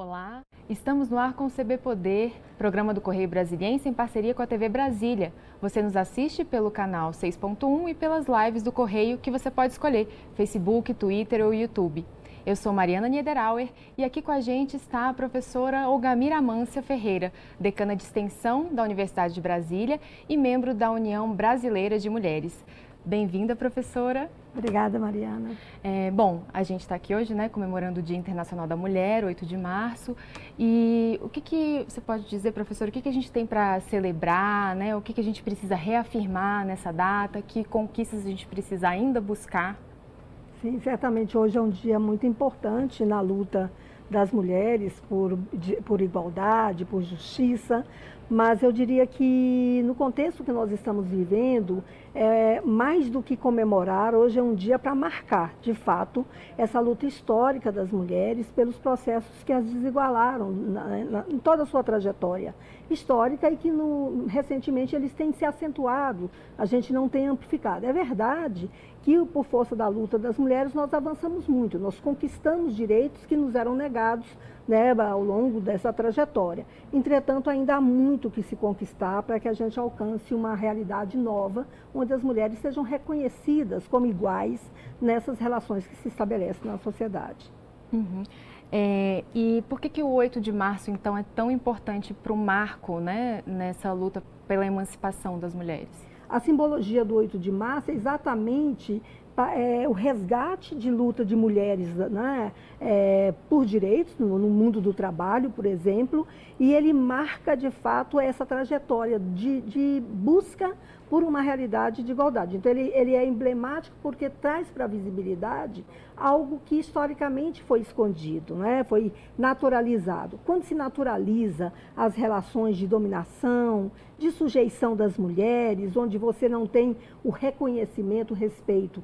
Olá, estamos no ar com o CB Poder, programa do Correio Brasiliense em parceria com a TV Brasília. Você nos assiste pelo canal 6.1 e pelas lives do Correio que você pode escolher, Facebook, Twitter ou YouTube. Eu sou Mariana Niederauer e aqui com a gente está a professora Olgamira Amância Ferreira, decana de extensão da Universidade de Brasília e membro da União Brasileira de Mulheres. Bem-vinda, professora. Obrigada, Mariana. É, bom, a gente está aqui hoje, né, comemorando o Dia Internacional da Mulher, 8 de março. E o que, que você pode dizer, professora, o que, que a gente tem para celebrar, né? O que, que a gente precisa reafirmar nessa data? Que conquistas a gente precisa ainda buscar? Sim, certamente hoje é um dia muito importante na luta das mulheres por, de, por igualdade, por justiça, mas eu diria que no contexto que nós estamos vivendo, é, mais do que comemorar, hoje é um dia para marcar, de fato, essa luta histórica das mulheres pelos processos que as desigualaram na, na, em toda a sua trajetória histórica e que no, recentemente eles têm se acentuado, a gente não tem amplificado. É verdade que, por força da luta das mulheres, nós avançamos muito, nós conquistamos direitos que nos eram negados né, ao longo dessa trajetória. Entretanto, ainda há muito que se conquistar para que a gente alcance uma realidade nova, onde as mulheres sejam reconhecidas como iguais nessas relações que se estabelecem na sociedade. Uhum. É, e por que, que o 8 de março, então, é tão importante para o marco né, nessa luta pela emancipação das mulheres? A simbologia do 8 de março é exatamente é, o resgate de luta de mulheres né, é, por direitos no, no, mundo do trabalho, por exemplo, e ele marca de fato essa trajetória de, de busca por uma realidade de igualdade. Então, ele, ele é emblemático porque traz para a visibilidade algo que historicamente foi escondido, né? foi naturalizado. Quando se naturaliza as relações de dominação, de sujeição das mulheres, onde você não tem o reconhecimento, o respeito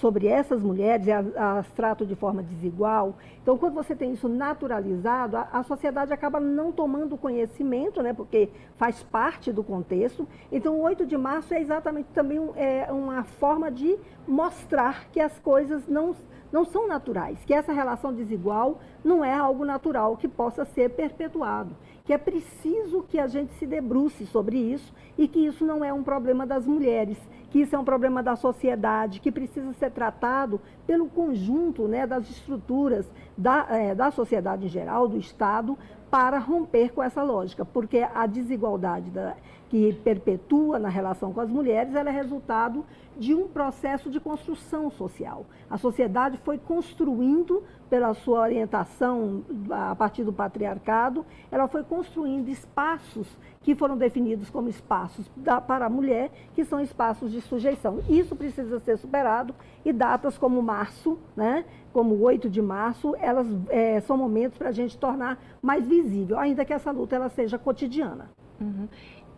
sobre essas mulheres, as trato de forma desigual. Então, quando você tem isso naturalizado, a, a, sociedade acaba não tomando conhecimento, né, porque faz parte do contexto. Então, o 8 de março é exatamente também um, é, uma forma de mostrar que as coisas não, não são naturais, que essa relação desigual não é algo natural que possa ser perpetuado que é preciso que a gente se debruce sobre isso e que isso não é um problema das mulheres, que isso é um problema da sociedade, que precisa ser tratado pelo conjunto né, das estruturas da, é, da sociedade em geral, do Estado, para romper com essa lógica, porque a desigualdade da, que perpetua na relação com as mulheres, é resultado de um processo de construção social. A sociedade foi construindo, pela sua orientação a partir do patriarcado, ela foi construindo espaços que foram definidos como espaços da, para a mulher, que são espaços de sujeição. Isso precisa ser superado e datas como março, né, como 8 de março, elas é, são momentos para a gente tornar mais visível, ainda que essa luta ela seja cotidiana. Uhum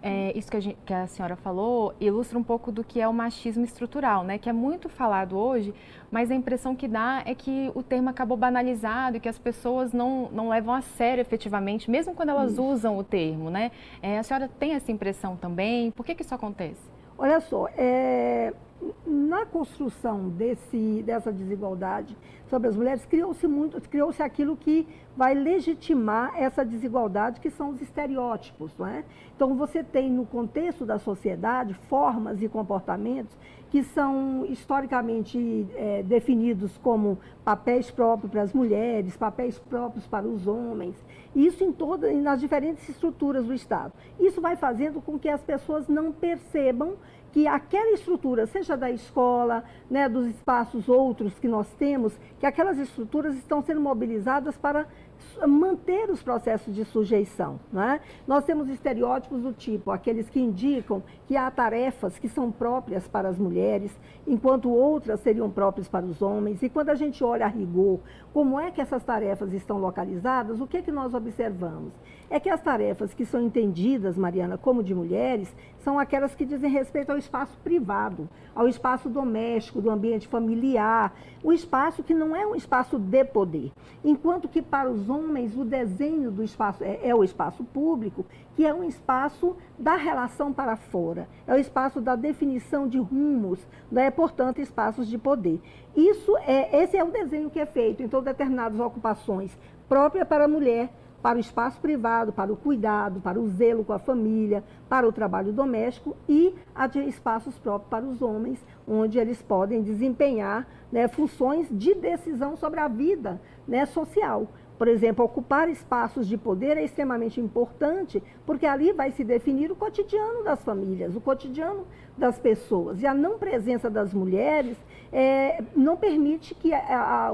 é, isso que a, gente, que a, senhora falou ilustra um pouco do que é o machismo estrutural, né? Que é muito falado hoje, mas a impressão que dá é que o termo acabou banalizado e que as pessoas não, não levam a sério efetivamente, mesmo quando elas isso. usam o termo, né? É, a senhora tem essa impressão também? Por que, que isso acontece? Olha só, é, na construção desse, dessa desigualdade sobre as mulheres, criou-se muito, criou-se aquilo que vai legitimar essa desigualdade, que são os estereótipos. Não é? Então, você tem no contexto da sociedade formas e comportamentos que são historicamente é, definidos como papéis próprios para as mulheres, papéis próprios para os homens. Isso em todas, nas diferentes estruturas do Estado. Isso vai fazendo com que as pessoas não percebam que aquela estrutura, seja da escola, né, dos espaços outros que nós temos, que aquelas estruturas estão sendo mobilizadas para manter os processos de sujeição. Né? Nós temos estereótipos do tipo, aqueles que indicam que há tarefas que são próprias para as mulheres, enquanto outras seriam próprias para os homens. E quando a gente olha a rigor como é que essas tarefas estão localizadas, o que, é que nós observamos? É que as tarefas que são entendidas, Mariana, como de mulheres, são aquelas que dizem respeito ao espaço privado, ao espaço doméstico, do ambiente familiar, o espaço que não é um espaço de poder. Enquanto que para os os homens, o desenho do espaço é, é, o espaço público, que é um espaço da relação para fora, é o espaço da definição de rumos, né? portanto, espaços de poder. Isso é, esse é o desenho que é feito em todas determinadas ocupações própria para a mulher, para o espaço privado, para o cuidado, para o zelo com a família, para o trabalho doméstico e espaços próprios para os homens, onde eles podem desempenhar né, funções de decisão sobre a vida né, social. Por exemplo, ocupar espaços de poder é extremamente importante, porque ali vai se definir o cotidiano das famílias, o cotidiano das pessoas. E a não presença das mulheres é, não permite que a, a,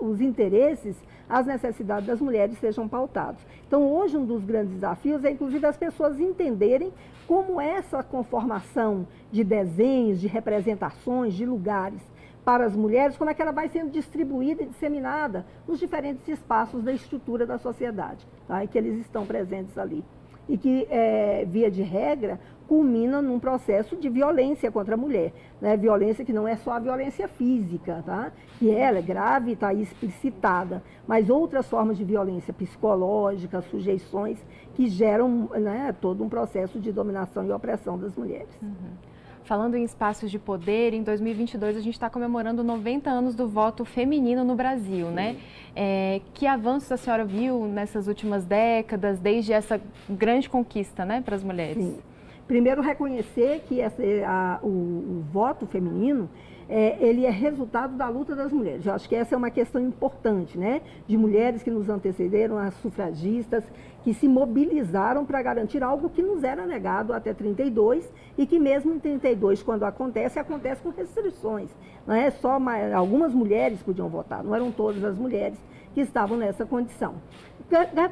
os interesses, as necessidades das mulheres sejam pautados. Então, hoje, um dos grandes desafios é, inclusive, as pessoas entenderem como essa conformação de desenhos, de representações, de lugares para as mulheres, como é que ela vai sendo distribuída e disseminada nos diferentes espaços da estrutura da sociedade, tá? e que eles estão presentes ali. E que, é, via de regra, culmina num processo de violência contra a mulher. Né? Violência que não é só a violência física, tá? que ela é grave está explicitada, mas outras formas de violência psicológica, sujeições, que geram né, todo um processo de dominação e opressão das mulheres. Uhum. Falando em espaços de poder, em 2022 a gente está comemorando 90 anos do voto feminino no Brasil, Sim. né? É, que avanços a senhora viu nessas últimas décadas, desde essa grande conquista, né, para as mulheres? Sim. Primeiro, reconhecer que essa, a, o, o voto feminino é, ele é resultado da luta das mulheres. Eu acho que essa é uma questão importante, né? De mulheres que nos antecederam, as sufragistas, que se mobilizaram para garantir algo que nos era negado até 32 e que mesmo em 32, quando acontece, acontece com restrições. Não é só algumas mulheres podiam votar, não eram todas as mulheres que estavam nessa condição.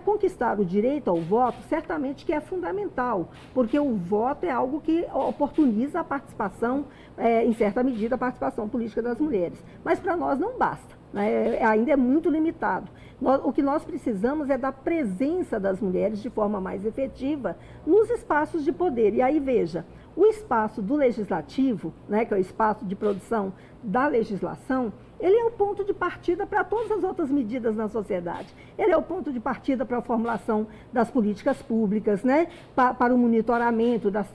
Conquistar o direito ao voto, certamente que é fundamental, porque o voto é algo que oportuniza a participação, é, em certa medida, a participação política das mulheres. Mas para nós não basta, né? É, ainda é muito limitado. O que nós precisamos é da presença das mulheres de forma mais efetiva nos espaços de poder. E aí, veja, o espaço do legislativo, né, que é o espaço de produção da legislação, ele é o ponto de partida para todas as outras medidas na sociedade. Ele é o ponto de partida para a formulação das políticas públicas, né? Pa, para o monitoramento das,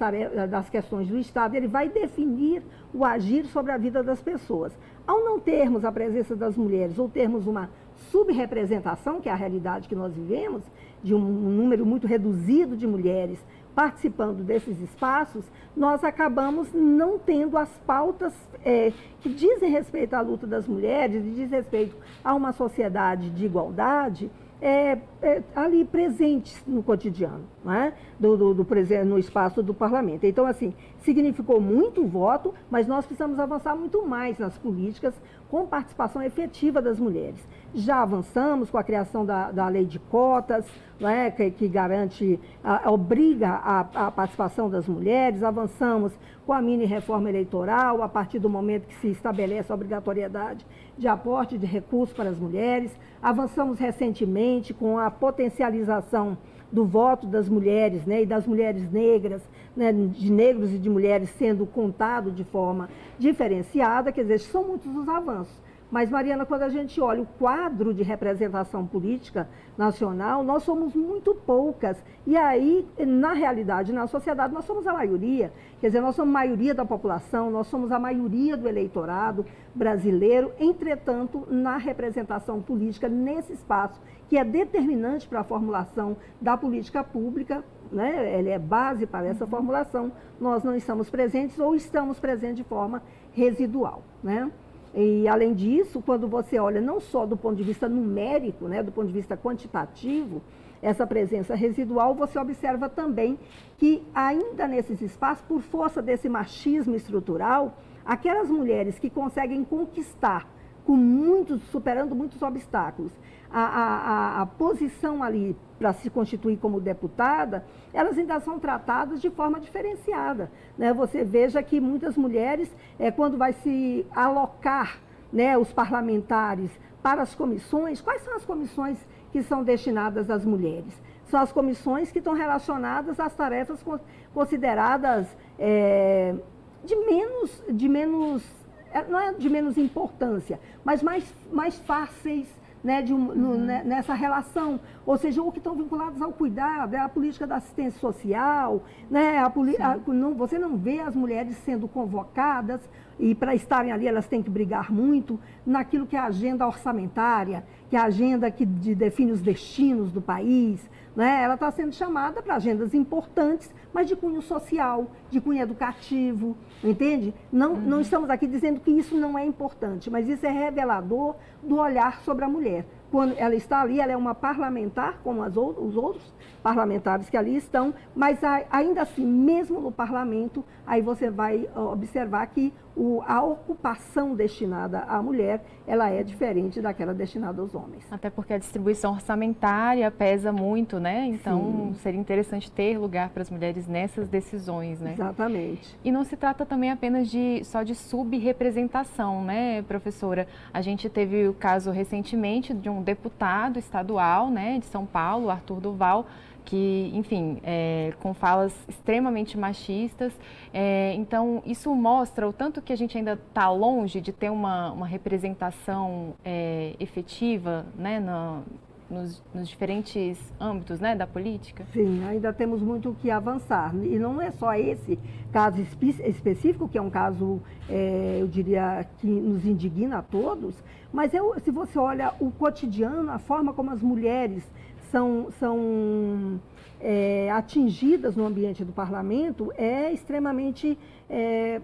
das questões do Estado. Ele vai definir o agir sobre a vida das pessoas. Ao não termos a presença das mulheres ou termos uma subrepresentação, que é a realidade que nós vivemos, de um número muito reduzido de mulheres participando desses espaços, nós acabamos não tendo as pautas é, que dizem respeito à luta das mulheres e diz respeito a uma sociedade de igualdade é, é, ali presentes no cotidiano, né? do, do, do, no espaço do parlamento. Então, assim, significou muito voto, mas nós precisamos avançar muito mais nas políticas com participação efetiva das mulheres. Já avançamos com a criação da, da lei de cotas, né, que, que garante, a, obriga a, a, participação das mulheres, avançamos com a mini reforma eleitoral, a partir do momento que se estabelece a obrigatoriedade de aporte de recursos para as mulheres, avançamos recentemente com a potencialização do voto das mulheres né, e das mulheres negras, né, de negros e de mulheres sendo contado de forma diferenciada, quer dizer, são muitos os avanços. Mas, Mariana, quando a gente olha o quadro de representação política nacional, nós somos muito poucas. E aí, na realidade, na sociedade, nós somos a maioria. Quer dizer, nós somos a maioria da população, nós somos a maioria do eleitorado brasileiro. Entretanto, na representação política, nesse espaço, que é determinante para a formulação da política pública, né? ele é base para essa formulação, nós não estamos presentes ou estamos presentes de forma residual. Né? E, além disso, quando você olha não só do ponto de vista numérico, né, do ponto de vista quantitativo, essa presença residual, você observa também que, ainda nesses espaços, por força desse machismo estrutural, aquelas mulheres que conseguem conquistar, com muitos, superando muitos obstáculos, a, a, a posição ali para se constituir como deputada, elas ainda são tratadas de forma diferenciada. Né? Você veja que muitas mulheres, é, quando vai se alocar né, os parlamentares para as comissões, quais são as comissões que são destinadas às mulheres? São as comissões que estão relacionadas às tarefas consideradas é, de menos, de menos, é, não é de menos importância, mas mais, mais fáceis né, de um, uhum. no, né, nessa relação, ou seja, ou que estão vinculados ao cuidado, é a política da assistência social, né, a, a, não, você não vê as mulheres sendo convocadas e para estarem ali elas têm que brigar muito naquilo que é a agenda orçamentária, que é a agenda que de, define os destinos do país, né? ela está sendo chamada para agendas importantes, mas de cunho social, de cunho educativo, entende? Não, uhum. não estamos aqui dizendo que isso não é importante, mas isso é revelador do olhar sobre a mulher. Quando ela está ali, ela é uma parlamentar, como as, os outros parlamentares que ali estão, mas ainda assim, mesmo no parlamento, aí você vai observar que o, a ocupação destinada à mulher, ela é diferente daquela destinada aos homens. Até porque a distribuição orçamentária pesa muito, né? Então, Sim. seria interessante ter lugar para as mulheres nessas decisões, né? Exatamente. E não se trata também apenas de só de subrepresentação, né, professora? A gente teve o caso recentemente de um deputado estadual, né, de São Paulo, Arthur Duval, que, enfim, é, com falas extremamente machistas. É, então, isso mostra o tanto que a gente ainda está longe de ter uma, uma representação é, efetiva né, na, nos, nos, diferentes âmbitos né, da política? Sim, ainda temos muito que avançar. E não é só esse caso espe específico, que é um caso, é, eu diria, que nos indigna a todos, mas é, se você olha o cotidiano, a forma como as mulheres são, são é, atingidas no ambiente do parlamento é extremamente é,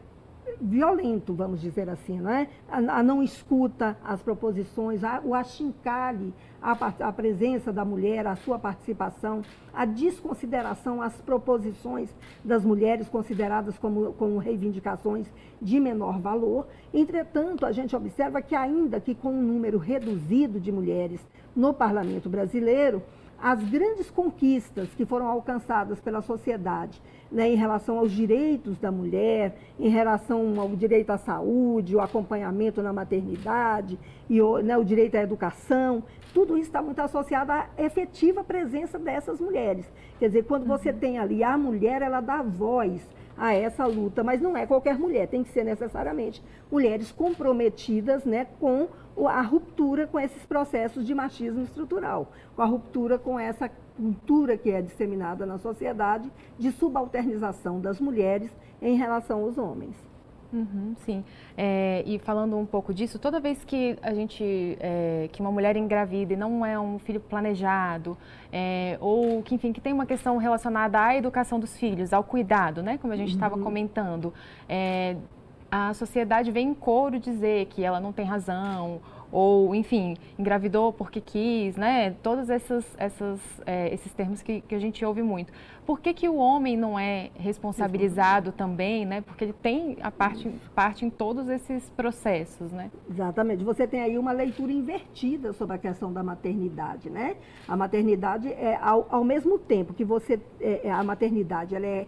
violento, vamos dizer assim, né? a, a não escuta as proposições, a, o achincalhe a, a presença da mulher, a sua participação, a desconsideração às proposições das mulheres consideradas como, como reivindicações de menor valor. Entretanto, a gente observa que ainda que com um número reduzido de mulheres no parlamento brasileiro, as grandes conquistas que foram alcançadas pela sociedade né, em relação aos direitos da mulher, em relação ao direito à saúde, o acompanhamento na maternidade, e o, né, o direito à educação, tudo isso está muito associado à efetiva presença dessas mulheres. Quer dizer, quando você uhum. tem ali a mulher, ela dá voz a essa luta, mas não é qualquer mulher, tem que ser necessariamente mulheres comprometidas né, com a ruptura com esses processos de machismo estrutural, com a ruptura com essa cultura que é disseminada na sociedade de subalternização das mulheres em relação aos homens. Uhum, sim. É, e falando um pouco disso, toda vez que a gente, é, que uma mulher engravida e não é um filho planejado, é, ou que, enfim, que tem uma questão relacionada à educação dos filhos, ao cuidado, né, como a gente estava uhum. comentando, é, a sociedade vem em coro dizer que ela não tem razão, ou, enfim, engravidou porque quis, né? Todos esses, essas, é, esses termos que, que a gente ouve muito. Por que, que o homem não é responsabilizado também, né? Porque ele tem a parte, parte em todos esses processos, né? Exatamente. Você tem aí uma leitura invertida sobre a questão da maternidade, né? A maternidade é, ao, ao mesmo tempo que você, é, é a maternidade, ela é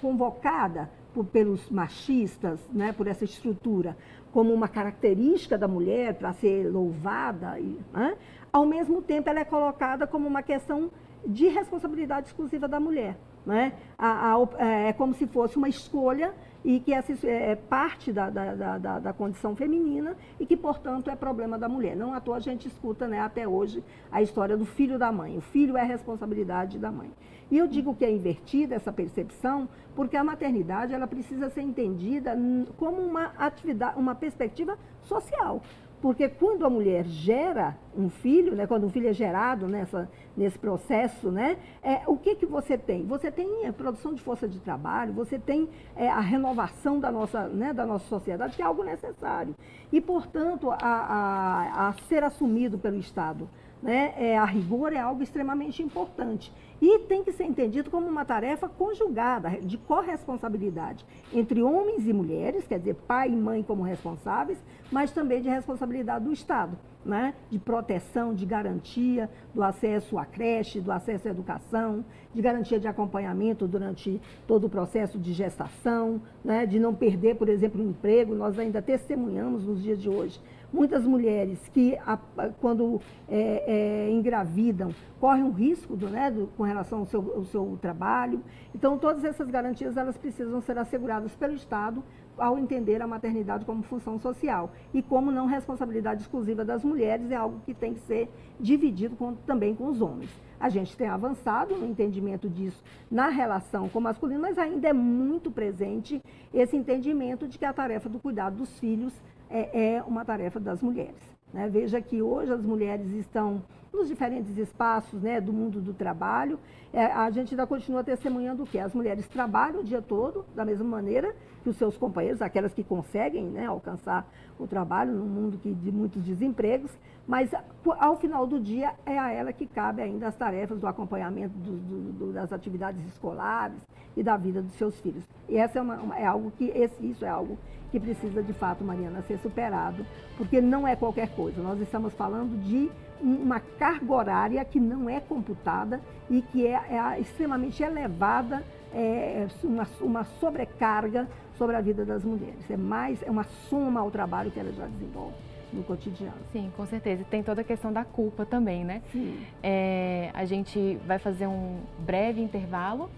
convocada por, pelos machistas, né, por essa estrutura, como uma característica da mulher para ser louvada, e, né, ao mesmo tempo ela é colocada como uma questão de responsabilidade exclusiva da mulher. Né? A, a, é, é como se fosse uma escolha e que essa é, é parte da, da, da, da, condição feminina e que, portanto, é problema da mulher. Não à toa a gente escuta né, até hoje a história do filho da mãe. O filho é responsabilidade da mãe. E eu digo que é invertida essa percepção porque a maternidade ela precisa ser entendida como uma atividade, uma perspectiva social. Porque quando a mulher gera um filho, né, quando um filho é gerado nessa, nesse processo, né, é, o que, que você tem? Você tem a produção de força de trabalho, você tem é, a renovação da nossa, né, da nossa sociedade, que é algo necessário. E, portanto, a, a, a ser assumido pelo Estado né, é, a rigor é algo extremamente importante. E tem que ser entendido como uma tarefa conjugada, de corresponsabilidade entre homens e mulheres, quer dizer, pai e mãe como responsáveis, mas também de responsabilidade do Estado, né? de proteção, de garantia do acesso à creche, do acesso à educação, de garantia de acompanhamento durante todo o processo de gestação, né? de não perder, por exemplo, o emprego. Nós ainda testemunhamos nos dias de hoje muitas mulheres que, a, quando é, é, engravidam, correm um risco do, né, do, com relação ao seu, ao seu trabalho. Então, todas essas garantias elas precisam ser asseguradas pelo Estado ao entender a maternidade como função social e como não responsabilidade exclusiva das mulheres, é algo que tem que ser dividido com, também com os homens. A gente tem avançado no entendimento disso na relação com o masculino, mas ainda é muito presente esse entendimento de que a tarefa do cuidado dos filhos é, é uma tarefa das mulheres. Né? Veja que hoje as mulheres estão nos diferentes espaços né, do mundo do trabalho. É, a gente ainda continua testemunhando o quê? As mulheres trabalham o dia todo, da mesma maneira que os seus companheiros, aquelas que conseguem né, alcançar o trabalho num mundo que, de muitos desempregos, mas ao final do dia é a ela que cabe ainda as tarefas do acompanhamento do, do, do, das atividades escolares e da vida dos seus filhos. E essa é, uma, é algo que, esse, isso é algo que precisa de fato, Mariana, ser superado, porque não é qualquer coisa. Nós estamos falando de uma carga horária que não é computada e que é, é extremamente elevada, é, uma, uma sobrecarga sobre a vida das mulheres. É mais, é uma soma ao trabalho que elas já desenvolvem no cotidiano. Sim, com certeza. E tem toda a questão da culpa também, né? Sim. É, a gente vai fazer um breve intervalo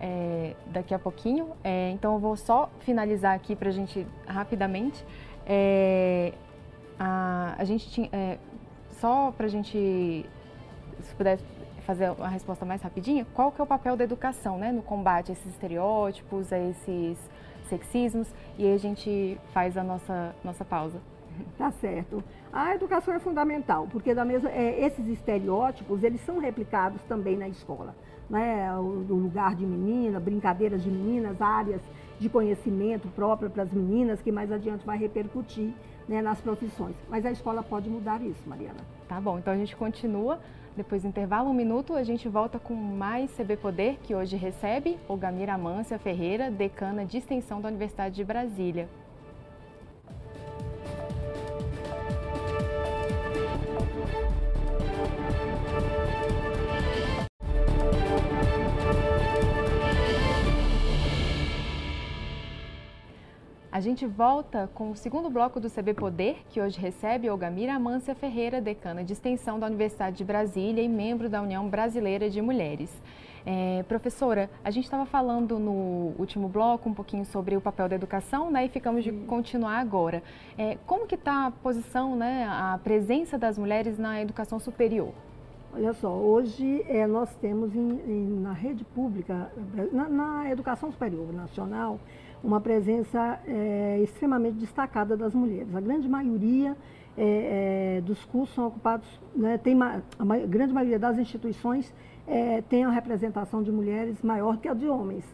é, daqui a pouquinho. É, então eu vou só finalizar aqui para a gente rapidamente. É, a, a gente tinha é, só para a gente, se puder fazer uma resposta mais rapidinha, qual que é o papel da educação, né, no combate a esses estereótipos, a esses sexismos, e aí a gente faz a nossa, nossa pausa. Tá certo. A educação é fundamental, porque da mesma, é, esses estereótipos, eles são replicados também na escola. Né? O, o lugar de menina, brincadeiras de meninas, áreas de conhecimento próprio para as meninas, que mais adiante vai repercutir né, nas profissões. Mas a escola pode mudar isso, Mariana. Tá bom, então a gente continua. Depois do intervalo, um minuto, a gente volta com mais CB Poder, que hoje recebe Olgamira Amância Ferreira, decana de extensão da Universidade de Brasília. A gente volta com o segundo bloco do CB Poder, que hoje recebe Olgamira Amância Ferreira, decana de extensão da Universidade de Brasília e membro da União Brasileira de Mulheres. É, professora, a gente estava falando no último bloco um pouquinho sobre o papel da educação, né? E ficamos de continuar agora. É, como que está a posição, né, a presença das mulheres na educação superior? Olha só, hoje é, nós temos em, em, na rede pública, na, na educação superior nacional, uma presença é, extremamente destacada das mulheres. A grande maioria é, dos cursos são ocupados, né, tem a, a, grande maioria das instituições é, tem a representação de mulheres maior que a de homens.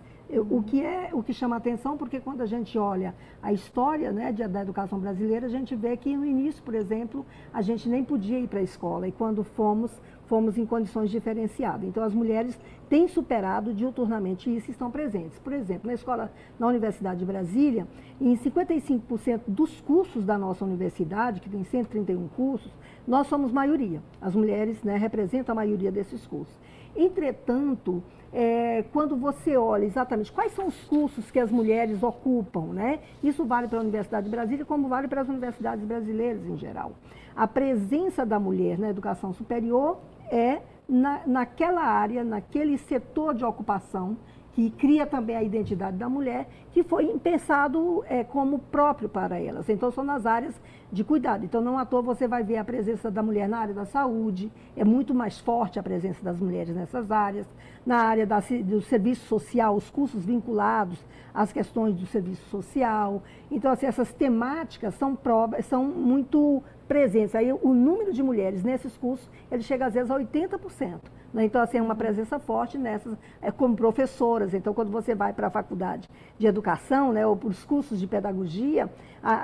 O que é o que chama atenção, porque quando a gente olha a história né, de, da educação brasileira, a gente vê que no início, por exemplo, a gente nem podia ir para a escola e quando fomos, fomos em condições diferenciadas. Então, as mulheres têm superado diuturnamente isso e estão presentes. Por exemplo, na escola, na Universidade de Brasília, em 55% dos cursos da nossa universidade, que tem 131 cursos, nós somos maioria. As mulheres né, representam a maioria desses cursos. Entretanto, é, quando você olha exatamente quais são os cursos que as mulheres ocupam, né? Isso vale para a Universidade de Brasília, como vale para as universidades brasileiras em geral. A presença da mulher na educação superior é na, naquela área, naquele setor de ocupação que cria também a identidade da mulher, que foi pensado é, como próprio para elas. Então, são nas áreas de cuidado. Então, não à toa você vai ver a presença da mulher na área da saúde, é muito mais forte a presença das mulheres nessas áreas. Na área da, do serviço social, os cursos vinculados às questões do serviço social. Então, assim, essas temáticas são, são muito presentes. Aí, o número de mulheres nesses cursos, ele chega às vezes a 80%. Né? Então, assim, é uma presença forte nessas, é, como professoras. Então, quando você vai para a faculdade de educação, né, ou para os cursos de pedagogia,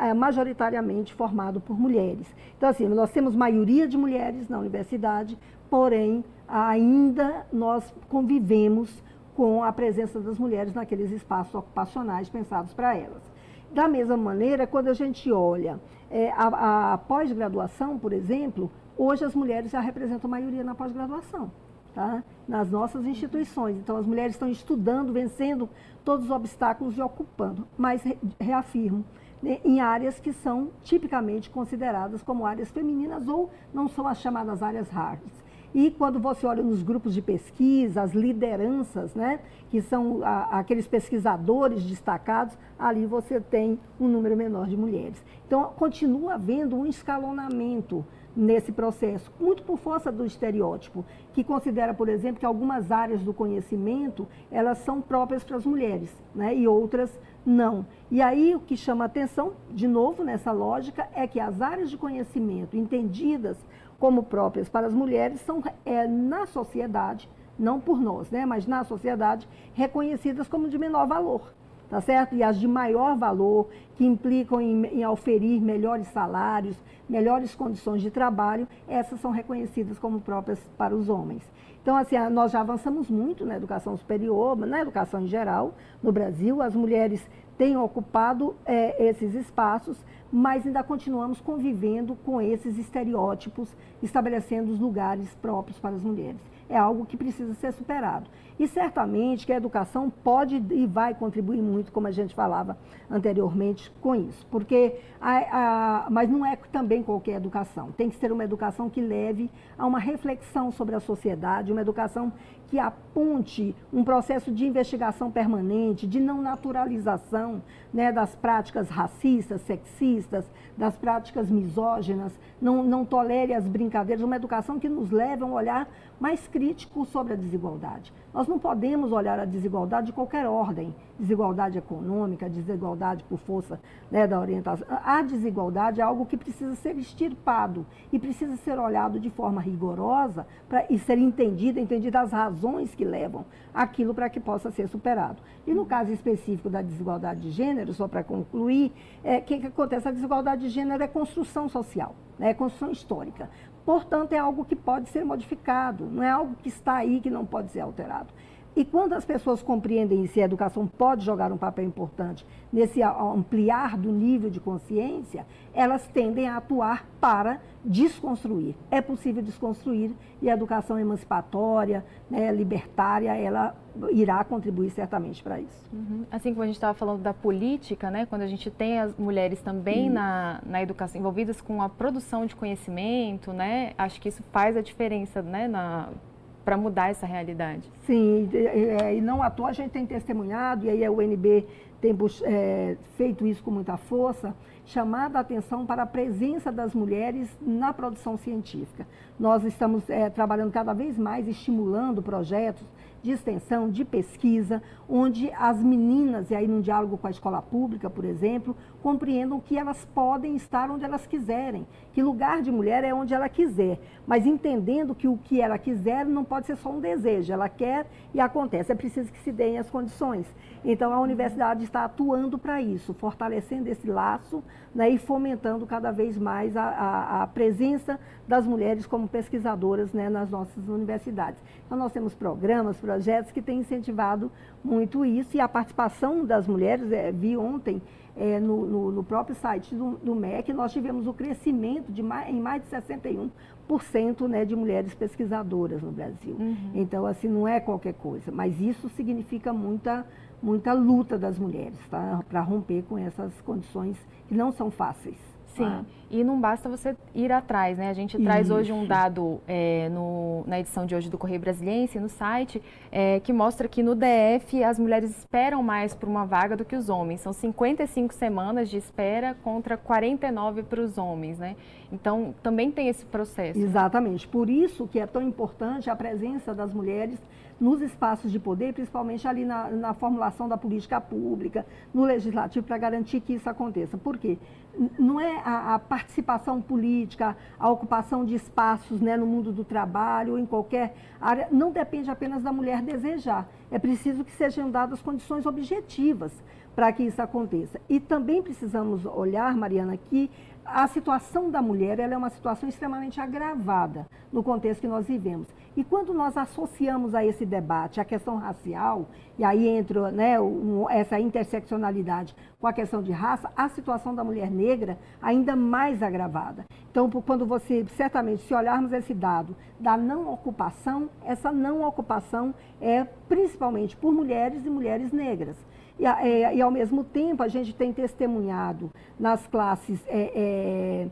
é majoritariamente formado por mulheres. Então, assim, nós temos maioria de mulheres na universidade, porém, ainda nós convivemos com a presença das mulheres naqueles espaços ocupacionais pensados para elas. Da mesma maneira, quando a gente olha é, a, a pós-graduação, por exemplo, hoje as mulheres já representam a maioria na pós-graduação tá? nas nossas instituições. Então, as mulheres estão estudando, vencendo todos os obstáculos e ocupando. Mas, reafirmo, né, em áreas que são tipicamente consideradas como áreas femininas ou não são as chamadas áreas raras. E quando você olha nos grupos de pesquisa, as lideranças, né, que são a, aqueles pesquisadores destacados, ali você tem um número menor de mulheres. Então, continua havendo um escalonamento nesse processo, muito por força do estereótipo, que considera, por exemplo, que algumas áreas do conhecimento, elas são próprias para as mulheres, né, e outras não. E aí o que chama atenção, de novo nessa lógica, é que as áreas de conhecimento entendidas como próprias para as mulheres são é, na sociedade, não por nós, né, mas na sociedade, reconhecidas como de menor valor tá certo? E as de maior valor, que implicam em, em oferir melhores salários, melhores condições de trabalho, essas são reconhecidas como próprias para os homens. Então, assim, nós já avançamos muito na educação superior, na educação em geral, no Brasil. As mulheres têm ocupado é, esses espaços, mas ainda continuamos convivendo com esses estereótipos, estabelecendo os lugares próprios para as mulheres é algo que precisa ser superado. E certamente que a educação pode e vai contribuir muito, como a gente falava anteriormente, com isso. Porque a, a, mas não é também qualquer educação. Tem que ser uma educação que leve a uma reflexão sobre a sociedade, uma educação que aponte um processo de investigação permanente, de não naturalização né, das práticas racistas, sexistas, das práticas misóginas, não, não tolere as brincadeiras, uma educação que nos leve a um olhar mais crítico sobre a desigualdade. Nós não podemos olhar a desigualdade de qualquer ordem, desigualdade econômica, desigualdade por força né, da orientação. A desigualdade é algo que precisa ser extirpado e precisa ser olhado de forma rigorosa pra, e ser entendido, entendido as razões que levam aquilo para que possa ser superado. E no caso específico da desigualdade de gênero, só para concluir, o é, que, que acontece? A desigualdade de gênero é construção social, né, é construção histórica. Portanto, é algo que pode ser modificado, não é algo que está aí que não pode ser alterado. E quando as pessoas compreendem se a educação pode jogar um papel importante nesse ampliar do nível de consciência, elas tendem a atuar para desconstruir. É possível desconstruir e a educação emancipatória, né, libertária, ela irá contribuir certamente para isso. Uhum. Assim como a gente estava falando da política, né, quando a gente tem as mulheres também na, na educação envolvidas com a produção de conhecimento, né, acho que isso faz a diferença, né, na para mudar essa realidade. Sim, e, e não à toa a gente tem testemunhado, e aí a UNB tem é, feito isso com muita força, chamado a atenção para a presença das mulheres na produção científica. Nós estamos é, trabalhando cada vez mais, estimulando projetos de extensão, de pesquisa, onde as meninas, e aí num diálogo com a escola pública, por exemplo, compreendam que elas podem estar onde elas quiserem, que lugar de mulher é onde ela quiser, mas entendendo que o que ela quiser não pode ser só um desejo, ela quer e acontece, é preciso que se deem as condições. Então a universidade está atuando para isso, fortalecendo esse laço né, e fomentando cada vez mais a, a, a, presença das mulheres como pesquisadoras né, nas nossas universidades. Então nós temos programas, projetos que têm incentivado muito isso e a participação das mulheres, é, vi ontem, é, no, no, no, próprio site do, do, MEC, nós tivemos o crescimento de mais, em mais de 61% né, de mulheres pesquisadoras no Brasil. Uhum. Então, assim, não é qualquer coisa, mas isso significa muita, muita luta das mulheres, tá? Para romper com essas condições que não são fáceis. Sim, ah. e não basta você ir atrás, né? A gente Isso. traz hoje um dado é, no, na edição de hoje do Correio Brasiliense, no site, é, que mostra que no DF as mulheres esperam mais por uma vaga do que os homens. São 55 semanas de espera contra 49 para os homens, né? Então, também tem esse processo. Exatamente. Por isso que é tão importante a presença das mulheres nos espaços de poder, principalmente ali na, na formulação da política pública, no legislativo, para garantir que isso aconteça. Por quê? Não é a, a participação política, a ocupação de espaços né, no mundo do trabalho em qualquer área, não depende apenas da mulher desejar. É preciso que sejam dadas condições objetivas para que isso aconteça. E também precisamos olhar, Mariana, que a situação da mulher é uma situação extremamente agravada no contexto que nós vivemos. E quando nós associamos a esse debate a questão racial, e aí entra né, um, essa interseccionalidade com a questão de raça, a situação da mulher negra ainda mais agravada. Então, quando você, certamente, se olharmos esse dado da não ocupação, essa não ocupação é principalmente por mulheres e mulheres negras. E, é, e, ao mesmo tempo, a gente tem testemunhado nas classes é, é,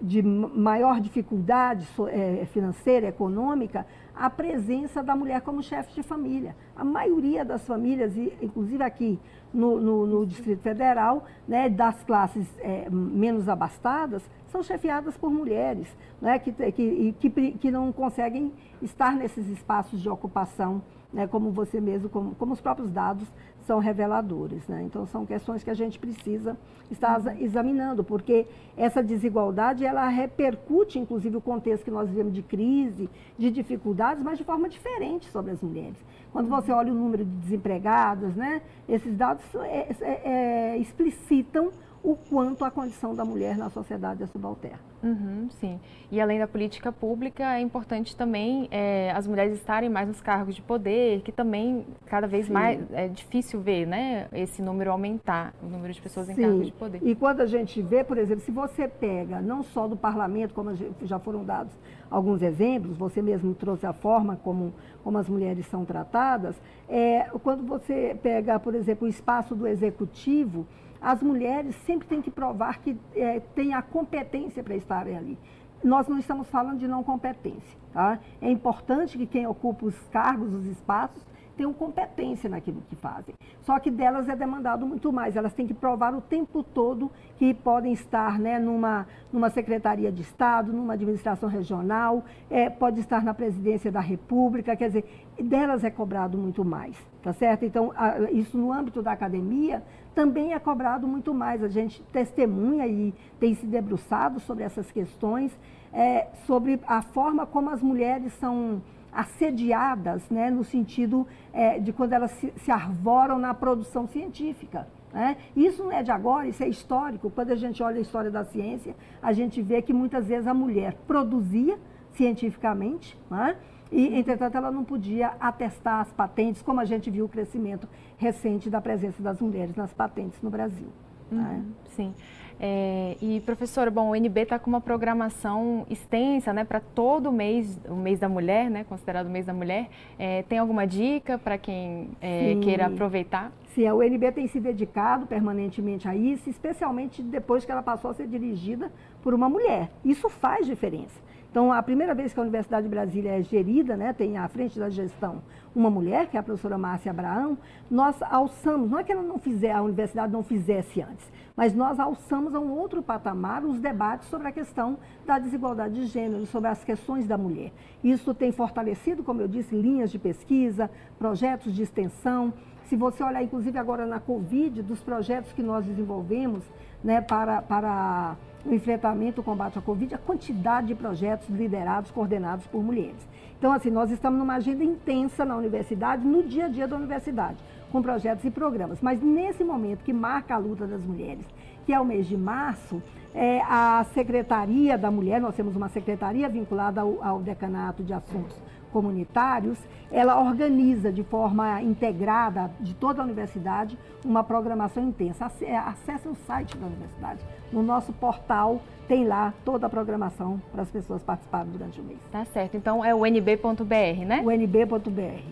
de maior dificuldade é, financeira, econômica, a presença da mulher como chefe de família. A maioria das famílias, inclusive aqui no, no, no Distrito Federal, né, das classes é, menos abastadas, são chefiadas por mulheres, né, que, que, que, que não conseguem estar nesses espaços de ocupação né, como você mesmo, como, como os próprios dados são reveladores. Né? Então, são questões que a gente precisa estar uhum. examinando, porque essa desigualdade, ela repercute, inclusive, o contexto que nós vivemos de crise, de dificuldades, mas de forma diferente sobre as mulheres. Quando uhum. você olha o número de desempregadas, né, esses dados é, é, é, explicitam o quanto a condição da mulher na sociedade é subalterna. Uhum, sim. E além da política pública, é importante também é, as mulheres estarem mais nos cargos de poder, que também cada vez sim. mais é difícil ver, né, esse número aumentar, o número de pessoas em sim. cargos de poder. E quando a gente vê, por exemplo, se você pega não só do parlamento, como já foram dados alguns exemplos, você mesmo trouxe a forma como, como as mulheres são tratadas, é, quando você pega, por exemplo, o espaço do executivo, as mulheres sempre têm que provar que é, têm a competência para estarem ali. Nós não estamos falando de não competência. Tá? É importante que quem ocupa os cargos, os espaços, tenham competência naquilo que fazem. Só que delas é demandado muito mais. Elas têm que provar o tempo todo que podem estar né, numa, numa Secretaria de Estado, numa administração regional, é, pode estar na presidência da República, quer dizer, delas é cobrado muito mais, tá certo? Então, a, isso no âmbito da academia também é cobrado muito mais. A gente testemunha e tem se debruçado sobre essas questões, é, sobre a forma como as mulheres são assediadas, né, no sentido é, de quando elas se, se, arvoram na produção científica. Né? Isso não é de agora, isso é histórico. Quando a gente olha a história da ciência, a gente vê que muitas vezes a mulher produzia cientificamente, né? E, entretanto, ela não podia atestar as patentes, como a gente viu o crescimento recente da presença das mulheres nas patentes no Brasil. Né? Uhum, Sim. É, e professora, bom, o NB está com uma programação extensa, né, para todo mês, o mês da mulher, né, considerado o mês da mulher. É, tem alguma dica para quem é, queira aproveitar? Sim, a UNB tem se dedicado permanentemente a isso, especialmente depois que ela passou a ser dirigida por uma mulher. Isso faz diferença. Então, a primeira vez que a Universidade de Brasília é gerida, né, tem à frente da gestão uma mulher, que é a professora Márcia Abraão, nós alçamos, não é que ela não fizer, a universidade não fizesse antes, mas nós alçamos a um outro patamar os debates sobre a questão da desigualdade de gênero, sobre as questões da mulher. Isso tem fortalecido, como eu disse, linhas de pesquisa, projetos de extensão. Se você olhar, inclusive, agora na Covid, dos projetos que nós desenvolvemos né, para, para o enfrentamento, o combate à Covid, a quantidade de projetos liderados, coordenados por mulheres. Então, assim, nós estamos numa agenda intensa na universidade, no dia a dia da universidade, com projetos e programas. Mas nesse momento que marca a luta das mulheres, que é o mês de março, é, a Secretaria da Mulher, nós temos uma secretaria vinculada ao, ao Decanato de Assuntos comunitários, ela organiza de forma integrada de toda a universidade uma programação intensa. É, acesse o site da universidade. No nosso portal tem lá toda a programação para as pessoas participarem durante o mês. Tá certo. Então é o nb.br, né? O nb.br.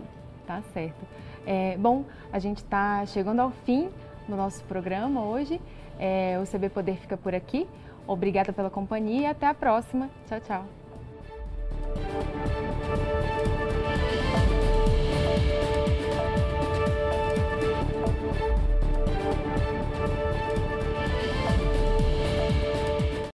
Tá certo. É, bom, a gente está chegando ao fim do nosso programa hoje. É, o CB Poder fica por aqui. Obrigada pela companhia e até a próxima. Tchau, tchau.